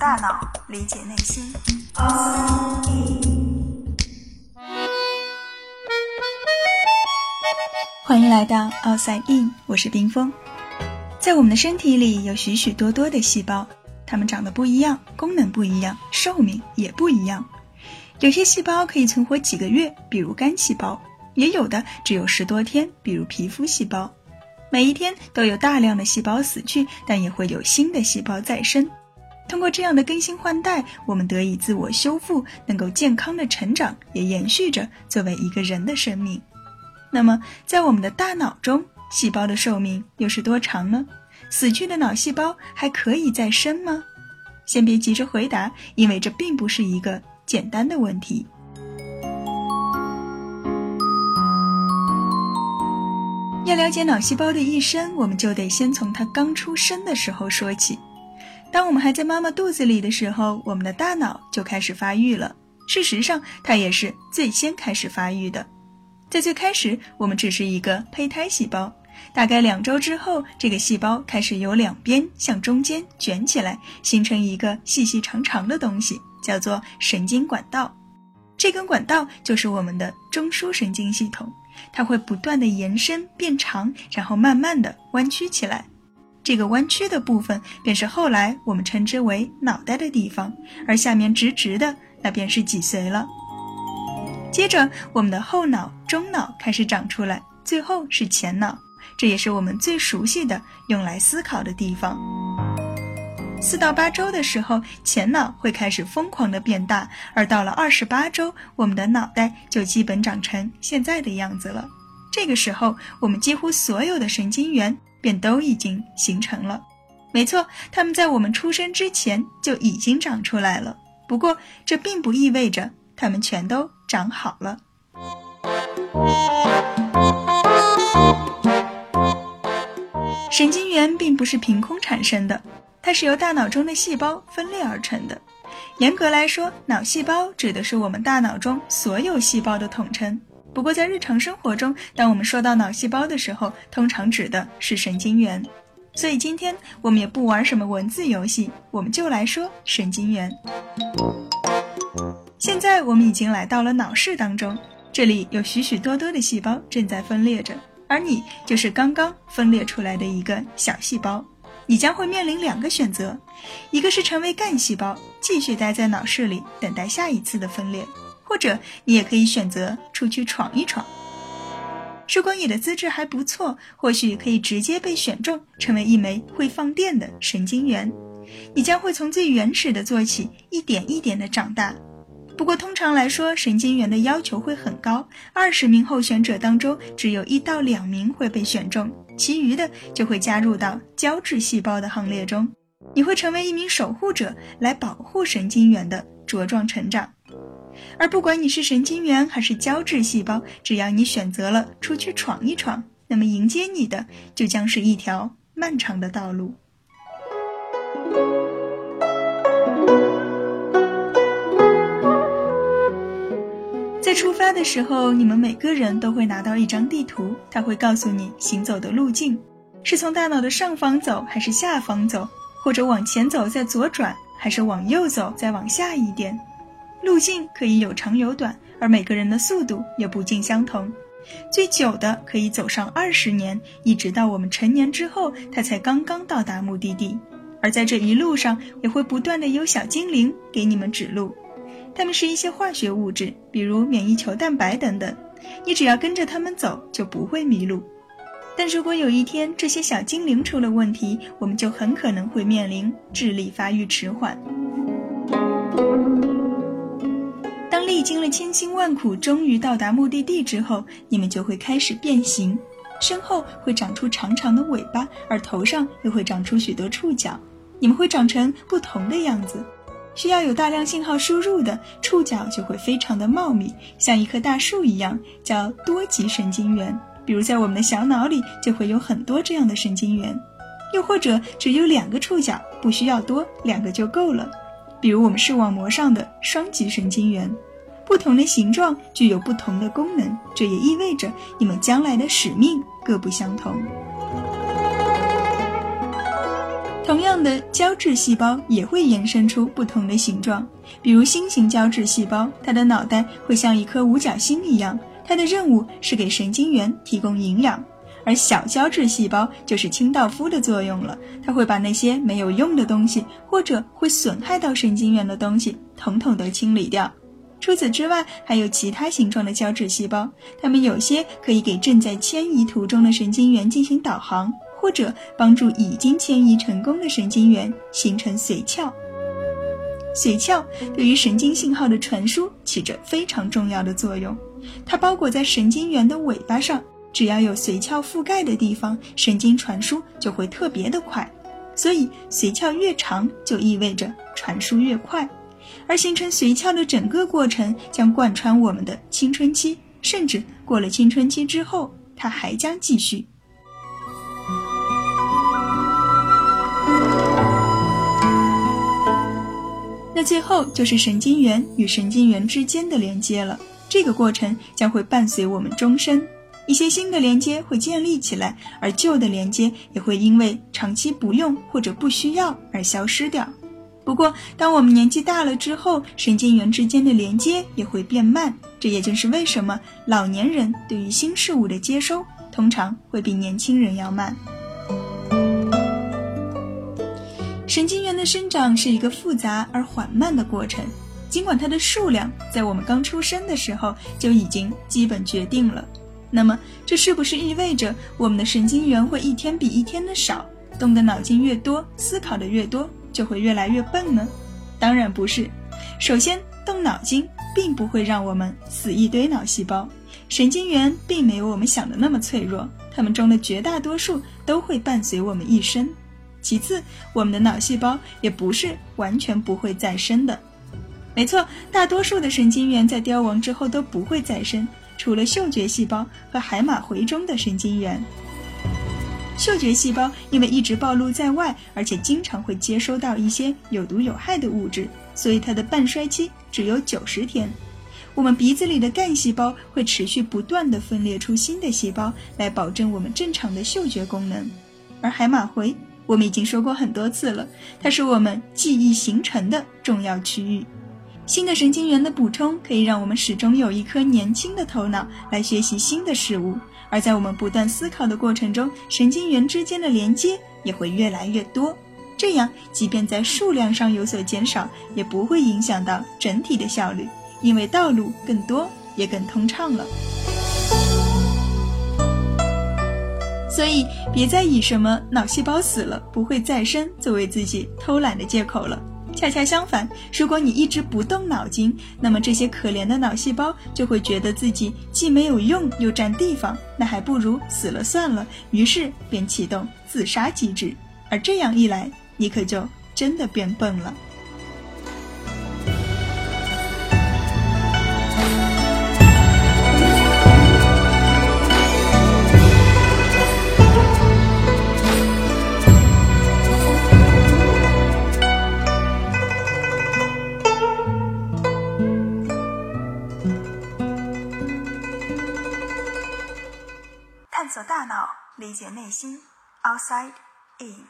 大脑，理解内心。欢迎来到 Outside In，我是冰峰。在我们的身体里有许许多多的细胞，它们长得不一样，功能不一样，寿命也不一样。有些细胞可以存活几个月，比如肝细胞；也有的只有十多天，比如皮肤细胞。每一天都有大量的细胞死去，但也会有新的细胞再生。通过这样的更新换代，我们得以自我修复，能够健康的成长，也延续着作为一个人的生命。那么，在我们的大脑中，细胞的寿命又是多长呢？死去的脑细胞还可以再生吗？先别急着回答，因为这并不是一个简单的问题。要了解脑细胞的一生，我们就得先从它刚出生的时候说起。当我们还在妈妈肚子里的时候，我们的大脑就开始发育了。事实上，它也是最先开始发育的。在最开始，我们只是一个胚胎细胞。大概两周之后，这个细胞开始由两边向中间卷起来，形成一个细细长长的东西，叫做神经管道。这根管道就是我们的中枢神经系统，它会不断的延伸变长，然后慢慢的弯曲起来。这个弯曲的部分便是后来我们称之为脑袋的地方，而下面直直的那便是脊髓了。接着，我们的后脑、中脑开始长出来，最后是前脑，这也是我们最熟悉的用来思考的地方。四到八周的时候，前脑会开始疯狂的变大，而到了二十八周，我们的脑袋就基本长成现在的样子了。这个时候，我们几乎所有的神经元便都已经形成了。没错，它们在我们出生之前就已经长出来了。不过，这并不意味着它们全都。长好了。神经元并不是凭空产生的，它是由大脑中的细胞分裂而成的。严格来说，脑细胞指的是我们大脑中所有细胞的统称。不过，在日常生活中，当我们说到脑细胞的时候，通常指的是神经元。所以，今天我们也不玩什么文字游戏，我们就来说神经元。现在我们已经来到了脑室当中，这里有许许多多的细胞正在分裂着，而你就是刚刚分裂出来的一个小细胞。你将会面临两个选择，一个是成为干细胞，继续待在脑室里等待下一次的分裂，或者你也可以选择出去闯一闯。如果你的资质还不错，或许可以直接被选中，成为一枚会放电的神经元。你将会从最原始的做起，一点一点的长大。不过，通常来说，神经元的要求会很高。二十名候选者当中，只有一到两名会被选中，其余的就会加入到胶质细胞的行列中。你会成为一名守护者，来保护神经元的茁壮成长。而不管你是神经元还是胶质细胞，只要你选择了出去闯一闯，那么迎接你的就将是一条漫长的道路。在出发的时候，你们每个人都会拿到一张地图，它会告诉你行走的路径，是从大脑的上方走还是下方走，或者往前走再左转，还是往右走再往下一点。路径可以有长有短，而每个人的速度也不尽相同。最久的可以走上二十年，一直到我们成年之后，它才刚刚到达目的地。而在这一路上，也会不断的有小精灵给你们指路。它们是一些化学物质，比如免疫球蛋白等等。你只要跟着它们走，就不会迷路。但如果有一天这些小精灵出了问题，我们就很可能会面临智力发育迟缓。历经了千辛万苦，终于到达目的地之后，你们就会开始变形，身后会长出长长的尾巴，而头上又会长出许多触角。你们会长成不同的样子。需要有大量信号输入的触角就会非常的茂密，像一棵大树一样，叫多级神经元。比如在我们的小脑里就会有很多这样的神经元，又或者只有两个触角，不需要多，两个就够了。比如我们视网膜上的双极神经元，不同的形状具有不同的功能，这也意味着你们将来的使命各不相同。同样的，胶质细胞也会延伸出不同的形状，比如星形胶质细胞，它的脑袋会像一颗五角星一样，它的任务是给神经元提供营养。而小胶质细胞就是清道夫的作用了，它会把那些没有用的东西或者会损害到神经元的东西统统都清理掉。除此之外，还有其他形状的胶质细胞，它们有些可以给正在迁移途中的神经元进行导航，或者帮助已经迁移成功的神经元形成髓鞘。髓鞘对于神经信号的传输起着非常重要的作用，它包裹在神经元的尾巴上。只要有髓鞘覆盖的地方，神经传输就会特别的快，所以髓鞘越长就意味着传输越快。而形成髓鞘的整个过程将贯穿我们的青春期，甚至过了青春期之后，它还将继续。那最后就是神经元与神经元之间的连接了，这个过程将会伴随我们终身。一些新的连接会建立起来，而旧的连接也会因为长期不用或者不需要而消失掉。不过，当我们年纪大了之后，神经元之间的连接也会变慢。这也就是为什么老年人对于新事物的接收通常会比年轻人要慢。神经元的生长是一个复杂而缓慢的过程，尽管它的数量在我们刚出生的时候就已经基本决定了。那么，这是不是意味着我们的神经元会一天比一天的少？动的脑筋越多，思考的越多，就会越来越笨呢？当然不是。首先，动脑筋并不会让我们死一堆脑细胞，神经元并没有我们想的那么脆弱，它们中的绝大多数都会伴随我们一生。其次，我们的脑细胞也不是完全不会再生的。没错，大多数的神经元在凋亡之后都不会再生。除了嗅觉细胞和海马回中的神经元，嗅觉细胞因为一直暴露在外，而且经常会接收到一些有毒有害的物质，所以它的半衰期只有九十天。我们鼻子里的干细胞会持续不断地分裂出新的细胞，来保证我们正常的嗅觉功能。而海马回，我们已经说过很多次了，它是我们记忆形成的重要区域。新的神经元的补充可以让我们始终有一颗年轻的头脑来学习新的事物，而在我们不断思考的过程中，神经元之间的连接也会越来越多。这样，即便在数量上有所减少，也不会影响到整体的效率，因为道路更多也更通畅了。所以，别再以什么脑细胞死了不会再生作为自己偷懒的借口了。恰恰相反，如果你一直不动脑筋，那么这些可怜的脑细胞就会觉得自己既没有用又占地方，那还不如死了算了。于是便启动自杀机制，而这样一来，你可就真的变笨了。理解内心。Outside in。